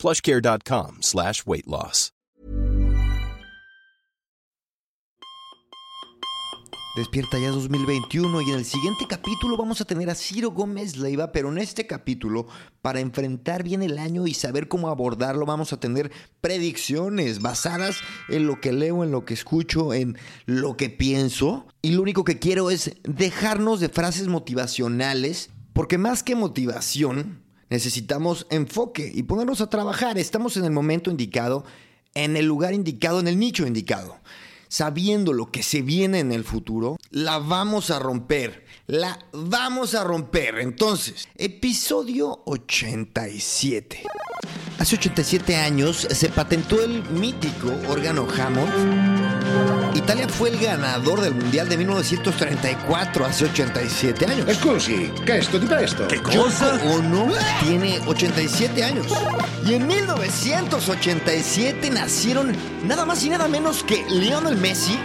plushcare.com slash weight loss. Despierta ya 2021 y en el siguiente capítulo vamos a tener a Ciro Gómez Leiva, pero en este capítulo, para enfrentar bien el año y saber cómo abordarlo, vamos a tener predicciones basadas en lo que leo, en lo que escucho, en lo que pienso. Y lo único que quiero es dejarnos de frases motivacionales, porque más que motivación, necesitamos enfoque y ponernos a trabajar. Estamos en el momento indicado, en el lugar indicado, en el nicho indicado sabiendo lo que se viene en el futuro, la vamos a romper. La vamos a romper. Entonces, episodio 87. Hace 87 años se patentó el mítico órgano Hammond. Italia fue el ganador del Mundial de 1934, hace 87 años. Scusi, che è sto di questo? Yoko Ono tiene 87 años. Y en 1987 nacieron nada más y nada menos que Lionel Messi,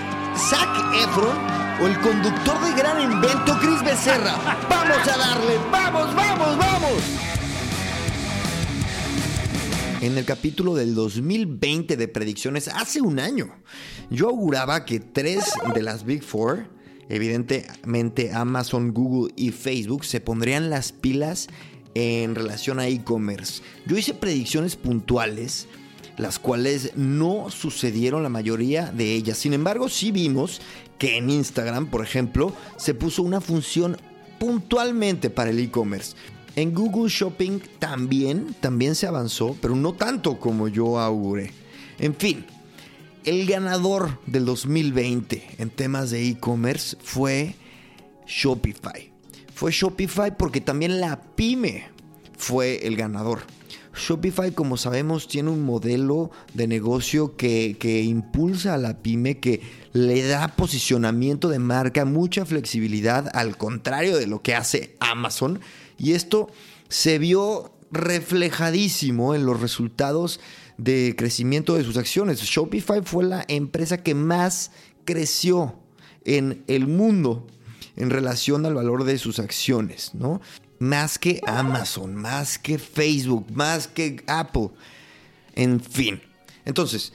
Zac Efron o el conductor de gran invento Chris Becerra. ¡Vamos a darle! ¡Vamos, vamos, vamos! En el capítulo del 2020 de predicciones, hace un año, yo auguraba que tres de las Big Four, evidentemente Amazon, Google y Facebook, se pondrían las pilas en relación a e-commerce. Yo hice predicciones puntuales, las cuales no sucedieron la mayoría de ellas. Sin embargo, sí vimos que en Instagram, por ejemplo, se puso una función puntualmente para el e-commerce. En Google Shopping también, también se avanzó, pero no tanto como yo auguré. En fin, el ganador del 2020 en temas de e-commerce fue Shopify. Fue Shopify porque también la pyme fue el ganador. Shopify, como sabemos, tiene un modelo de negocio que, que, impulsa a la pyme, que le da posicionamiento de marca, mucha flexibilidad, al contrario de lo que hace Amazon. Y esto se vio reflejadísimo en los resultados de crecimiento de sus acciones. Shopify fue la empresa que más creció en el mundo en relación al valor de sus acciones, ¿no? Más que Amazon, más que Facebook, más que Apple, en fin. Entonces,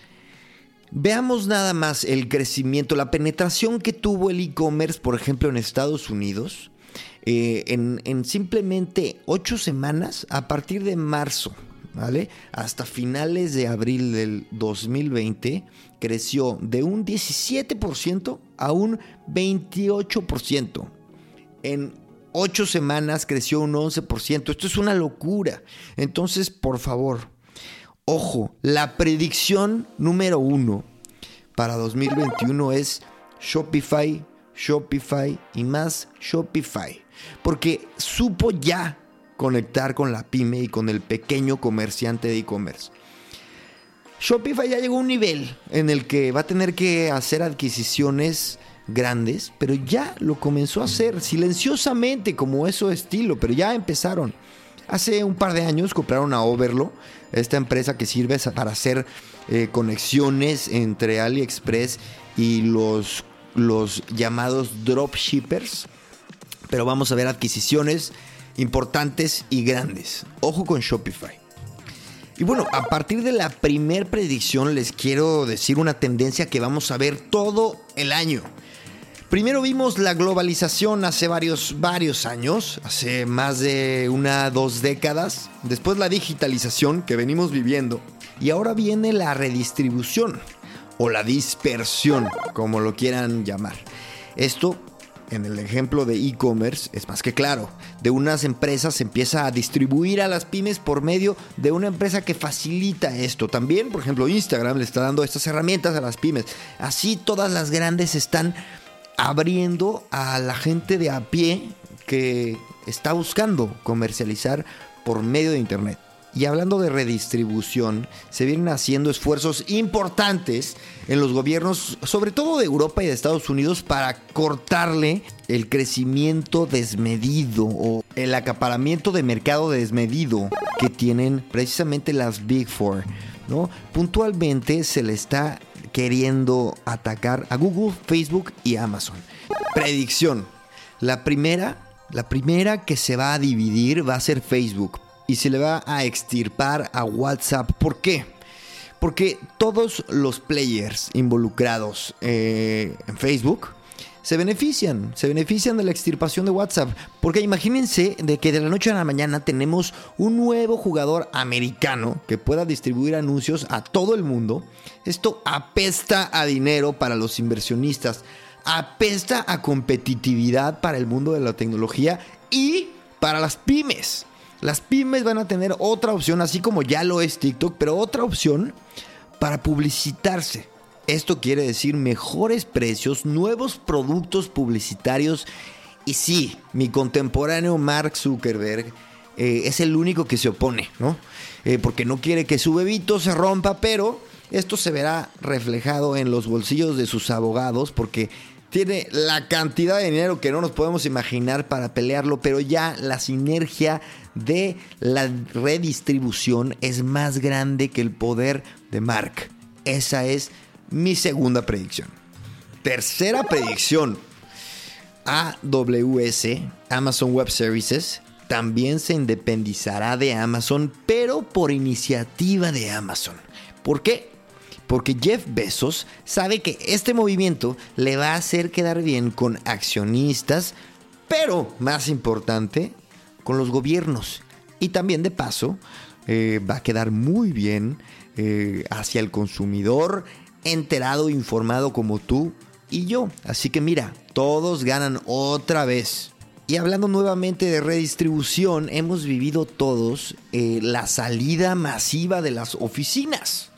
veamos nada más el crecimiento, la penetración que tuvo el e-commerce, por ejemplo, en Estados Unidos, eh, en, en simplemente ocho semanas, a partir de marzo, ¿vale? Hasta finales de abril del 2020 creció de un 17% a un 28%. En ocho semanas creció un 11%. Esto es una locura. Entonces, por favor, ojo, la predicción número uno para 2021 es Shopify, Shopify y más Shopify. Porque supo ya conectar con la pyme y con el pequeño comerciante de e-commerce. Shopify ya llegó a un nivel en el que va a tener que hacer adquisiciones grandes, pero ya lo comenzó a hacer silenciosamente como eso estilo, pero ya empezaron. Hace un par de años compraron a Overlo, esta empresa que sirve para hacer eh, conexiones entre AliExpress y los, los llamados dropshippers. Pero vamos a ver adquisiciones importantes y grandes. Ojo con Shopify. Y bueno, a partir de la primer predicción les quiero decir una tendencia que vamos a ver todo el año. Primero vimos la globalización hace varios, varios años, hace más de una, dos décadas. Después la digitalización que venimos viviendo. Y ahora viene la redistribución o la dispersión, como lo quieran llamar. Esto en el ejemplo de e-commerce es más que claro. De unas empresas se empieza a distribuir a las pymes por medio de una empresa que facilita esto. También, por ejemplo, Instagram le está dando estas herramientas a las pymes. Así todas las grandes están abriendo a la gente de a pie que está buscando comercializar por medio de Internet. Y hablando de redistribución, se vienen haciendo esfuerzos importantes en los gobiernos, sobre todo de Europa y de Estados Unidos, para cortarle el crecimiento desmedido o el acaparamiento de mercado desmedido que tienen precisamente las Big Four. ¿no? Puntualmente se le está queriendo atacar a Google, Facebook y Amazon. Predicción. La primera, la primera que se va a dividir va a ser Facebook y se le va a extirpar a WhatsApp. ¿Por qué? Porque todos los players involucrados eh, en Facebook se benefician, se benefician de la extirpación de WhatsApp. Porque imagínense de que de la noche a la mañana tenemos un nuevo jugador americano que pueda distribuir anuncios a todo el mundo. Esto apesta a dinero para los inversionistas, apesta a competitividad para el mundo de la tecnología y para las pymes. Las pymes van a tener otra opción, así como ya lo es TikTok, pero otra opción para publicitarse. Esto quiere decir mejores precios, nuevos productos publicitarios. Y sí, mi contemporáneo Mark Zuckerberg eh, es el único que se opone, ¿no? Eh, porque no quiere que su bebito se rompa, pero esto se verá reflejado en los bolsillos de sus abogados, porque tiene la cantidad de dinero que no nos podemos imaginar para pelearlo, pero ya la sinergia de la redistribución es más grande que el poder de Mark. Esa es mi segunda predicción. Tercera predicción. AWS, Amazon Web Services, también se independizará de Amazon, pero por iniciativa de Amazon. ¿Por qué? Porque Jeff Bezos sabe que este movimiento le va a hacer quedar bien con accionistas, pero más importante, con los gobiernos. Y también de paso, eh, va a quedar muy bien eh, hacia el consumidor enterado, informado como tú y yo. Así que mira, todos ganan otra vez. Y hablando nuevamente de redistribución, hemos vivido todos eh, la salida masiva de las oficinas.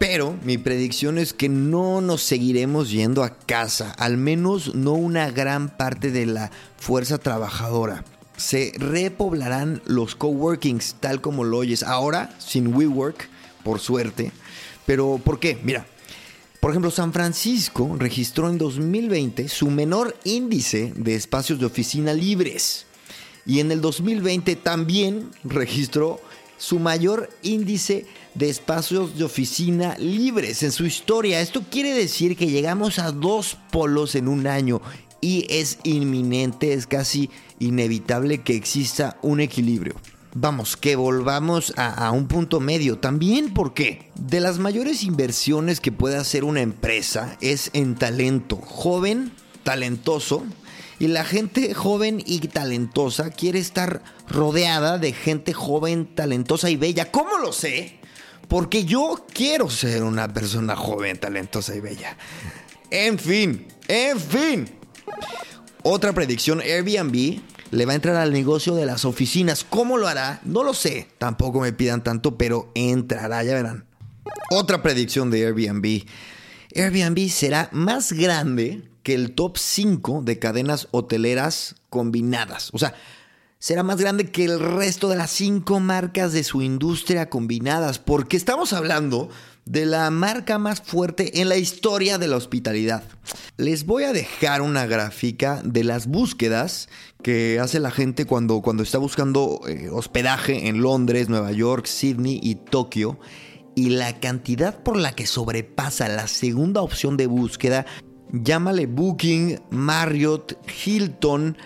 Pero mi predicción es que no nos seguiremos yendo a casa, al menos no una gran parte de la fuerza trabajadora. Se repoblarán los coworkings tal como lo oyes ahora, sin WeWork, por suerte. Pero ¿por qué? Mira, por ejemplo, San Francisco registró en 2020 su menor índice de espacios de oficina libres. Y en el 2020 también registró su mayor índice de espacios de oficina libres en su historia. Esto quiere decir que llegamos a dos polos en un año y es inminente, es casi inevitable que exista un equilibrio. Vamos, que volvamos a, a, un punto medio. También porque de las mayores inversiones que puede hacer una empresa es en talento. Joven, talentoso. Y la gente joven y talentosa quiere estar rodeada de gente joven, talentosa y bella. ¿Cómo lo sé? Porque yo quiero ser una persona joven, talentosa y bella. En fin, en fin. Otra predicción, Airbnb le va a entrar al negocio de las oficinas. ¿Cómo lo hará? No lo sé. Tampoco me pidan tanto, pero entrará, ya verán. Otra predicción de Airbnb. Airbnb será más grande que el top 5 de cadenas hoteleras combinadas. O sea, será más grande que el resto de las 5 marcas de su industria combinadas. Porque estamos hablando de la marca más fuerte en la historia de la hospitalidad. Les voy a dejar una gráfica de las búsquedas que hace la gente cuando, cuando está buscando eh, hospedaje en Londres, Nueva York, Sydney y Tokio. Y la cantidad por la que sobrepasa la segunda opción de búsqueda, llámale Booking, Marriott, Hilton,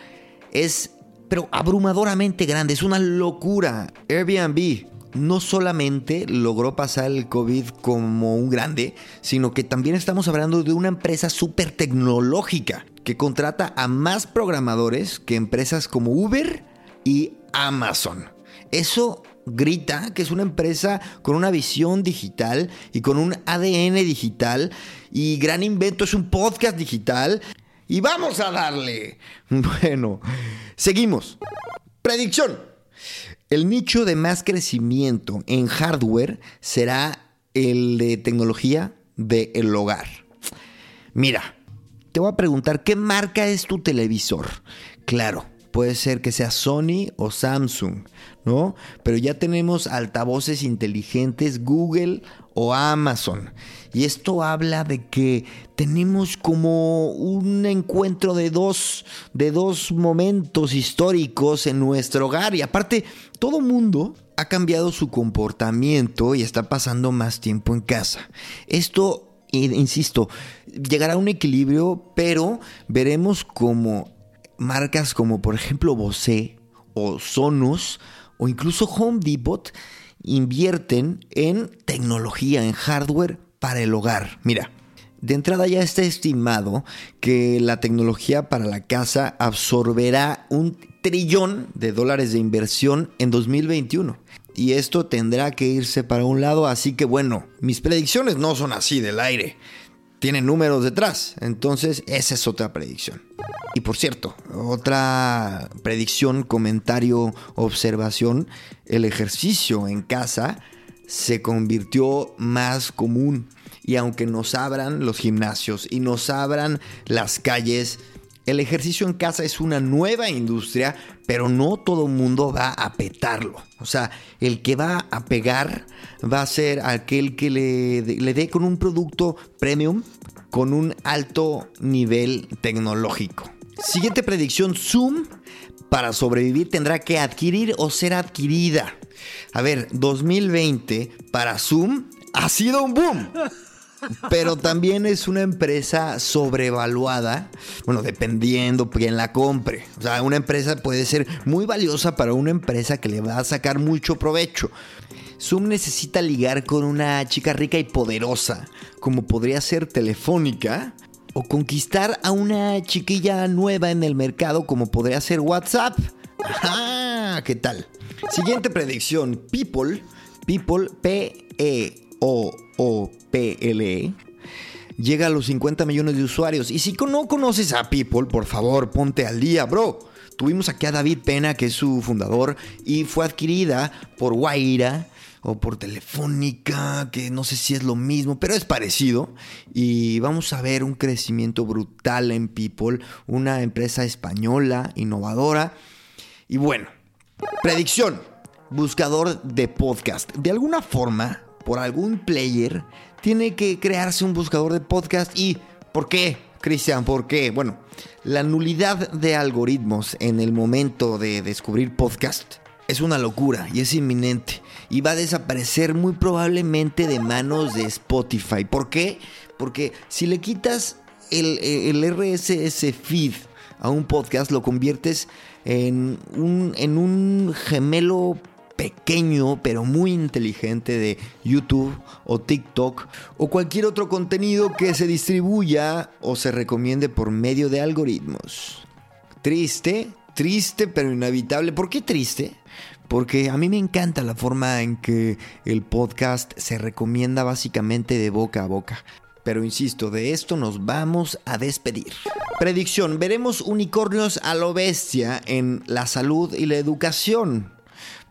es pero abrumadoramente grande, es una locura. Airbnb, no solamente logró pasar el COVID como un grande, sino que también estamos hablando de una empresa súper tecnológica que contrata a más programadores que empresas como Uber y Amazon. Eso grita que es una empresa con una visión digital y con un ADN digital y gran invento es un podcast digital y vamos a darle. Bueno, seguimos. Predicción. El nicho de más crecimiento en hardware será el de tecnología del hogar. Mira, te voy a preguntar, ¿qué marca es tu televisor? Claro, puede ser que sea Sony o Samsung. ¿no? Pero ya tenemos altavoces inteligentes Google o Amazon. Y esto habla de que tenemos como un encuentro de dos, de dos momentos históricos en nuestro hogar. Y aparte, todo mundo ha cambiado su comportamiento y está pasando más tiempo en casa. Esto insisto, llegará a un equilibrio, pero veremos como marcas como por ejemplo Bose o Sonos o incluso Home Depot invierten en tecnología, en hardware para el hogar. Mira, de entrada ya está estimado que la tecnología para la casa absorberá un trillón de dólares de inversión en 2021. Y esto tendrá que irse para un lado, así que bueno, mis predicciones no son así del aire. Tienen números detrás, entonces esa es otra predicción. Y por cierto, otra predicción, comentario, observación, el ejercicio en casa se convirtió más común. Y aunque nos abran los gimnasios y nos abran las calles, el ejercicio en casa es una nueva industria, pero no todo el mundo va a petarlo. O sea, el que va a pegar va a ser aquel que le, le dé con un producto premium, con un alto nivel tecnológico. Siguiente predicción, Zoom para sobrevivir tendrá que adquirir o ser adquirida. A ver, 2020 para Zoom ha sido un boom. Pero también es una empresa sobrevaluada, bueno, dependiendo quién la compre. O sea, una empresa puede ser muy valiosa para una empresa que le va a sacar mucho provecho. Zoom necesita ligar con una chica rica y poderosa, como podría ser Telefónica, o conquistar a una chiquilla nueva en el mercado como podría ser WhatsApp. Ajá, ¿qué tal? Siguiente predicción, People, People, P-E-O-O-P-L-E, llega a los 50 millones de usuarios. Y si no conoces a People, por favor, ponte al día, bro. Tuvimos aquí a David Pena, que es su fundador, y fue adquirida por Guaira o por Telefónica, que no sé si es lo mismo, pero es parecido. Y vamos a ver un crecimiento brutal en People, una empresa española, innovadora. Y bueno, predicción, buscador de podcast. De alguna forma, por algún player, tiene que crearse un buscador de podcast. ¿Y por qué? Cristian, ¿por qué? Bueno, la nulidad de algoritmos en el momento de descubrir podcast es una locura y es inminente. Y va a desaparecer muy probablemente de manos de Spotify. ¿Por qué? Porque si le quitas el, RSS feed a un podcast, lo conviertes en un gemelo pequeño pero muy inteligente de YouTube o TikTok o cualquier otro contenido que se distribuya o se recomiende por medio de algoritmos. Triste, triste pero inevitable. ¿Por qué triste? Porque a mí me encanta la forma en que el podcast se recomienda básicamente de boca a boca. Pero insisto, de esto nos vamos a despedir. Predicción, veremos unicornios a lo bestia en la salud y la educación.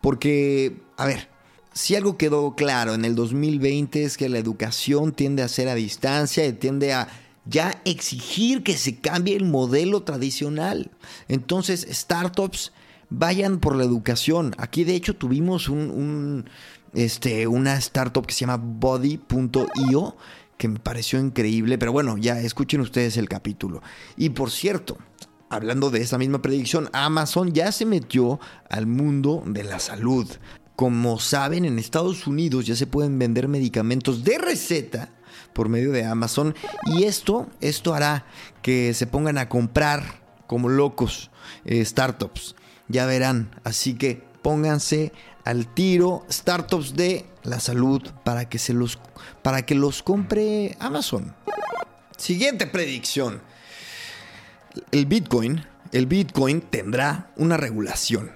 Porque, a ver, si algo quedó claro en el 2020 es que la educación tiende a ser a distancia y tiende a ya exigir que se cambie el modelo tradicional. Entonces, startups vayan por la educación. Aquí de hecho tuvimos un, este, una startup que se llama body.io que me pareció increíble, pero bueno, ya escuchen ustedes el capítulo. Y por cierto, hablando de esa misma predicción, Amazon ya se metió al mundo de la salud. Como saben, en Estados Unidos ya se pueden vender medicamentos de receta por medio de Amazon y esto, esto hará que se pongan a comprar como locos eh, startups. Ya verán, así que pónganse al tiro startups de la salud para que se los para que los compre Amazon. Siguiente predicción. El Bitcoin, el Bitcoin tendrá una regulación.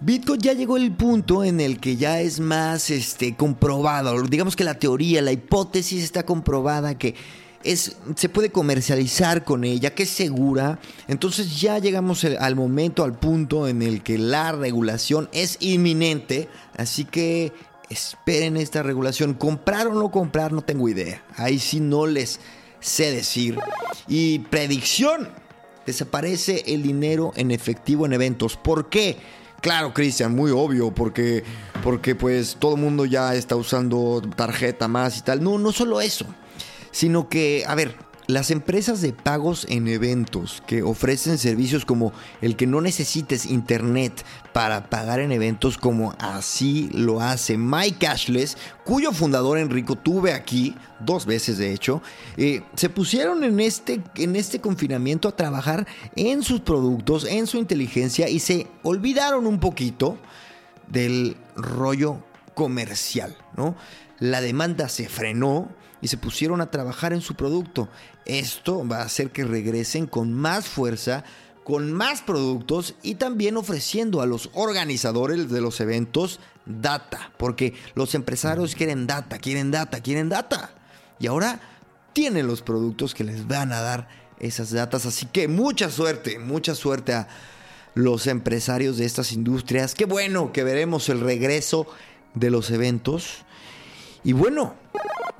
Bitcoin ya llegó el punto en el que ya es más este, comprobado. Digamos que la teoría, la hipótesis está comprobada que es, se puede comercializar con ella, que es segura. Entonces ya llegamos al momento, al punto en el que la regulación es inminente. Así que esperen esta regulación. Comprar o no comprar, no tengo idea. Ahí sí no les sé decir. Y predicción. Desaparece el dinero en efectivo en eventos. ¿Por qué? Claro, Cristian, muy obvio, porque, porque pues todo el mundo ya está usando tarjeta más y tal. No, no solo eso, sino que, a ver, las empresas de pagos en eventos que ofrecen servicios como el que no necesites internet para pagar en eventos como así lo hace MyCashless, cuyo fundador Enrico tuve aquí dos veces de hecho, eh, se pusieron en este, en este confinamiento a trabajar en sus productos, en su inteligencia y se olvidaron un poquito del rollo comercial, ¿no? La demanda se frenó y se pusieron a trabajar en su producto. Esto va a hacer que regresen con más fuerza, con más productos y también ofreciendo a los organizadores de los eventos data, porque los empresarios quieren data, quieren data, quieren data. Y ahora tienen los productos que les van a dar esas datas. Así que mucha suerte, mucha suerte a los empresarios de estas industrias. Qué bueno que veremos el regreso de los eventos. Y bueno,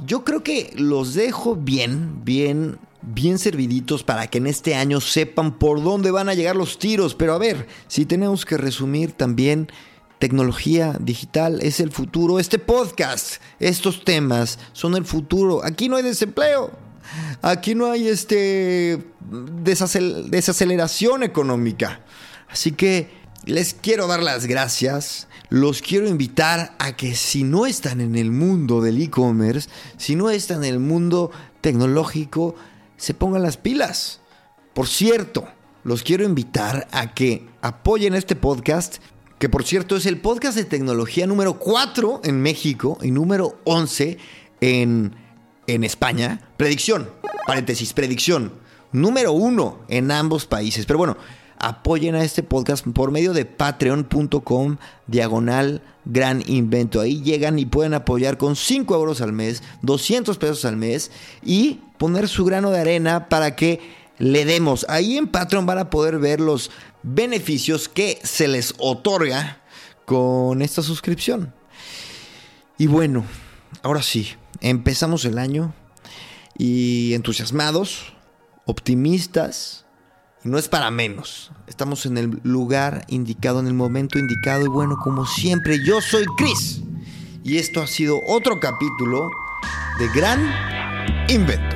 yo creo que los dejo bien, bien, bien serviditos para que en este año sepan por dónde van a llegar los tiros. Pero a ver, si tenemos que resumir también, tecnología digital es el futuro. Este podcast, estos temas son el futuro. Aquí no hay desempleo. Aquí no hay este desaceleración económica. Así que les quiero dar las gracias los quiero invitar a que si no están en el mundo del e-commerce, si no están en el mundo tecnológico, se pongan las pilas. Por cierto, los quiero invitar a que apoyen este podcast, que por cierto es el podcast de tecnología número 4 en México y número 11 en, en España. Predicción, paréntesis, predicción. Número 1 en ambos países. Pero bueno, apoyen a este podcast por medio de patreon.com diagonal gran invento. Ahí llegan y pueden apoyar con 5 euros al mes, 200 pesos al mes y poner su grano de arena para que le demos. Ahí en Patreon van a poder ver los beneficios que se les otorga con esta suscripción. Y bueno, ahora sí, empezamos el año y entusiasmados, optimistas no es para menos. Estamos en el lugar indicado, en el momento indicado. Y bueno, como siempre, yo soy Chris. Y esto ha sido otro capítulo de Gran Invento.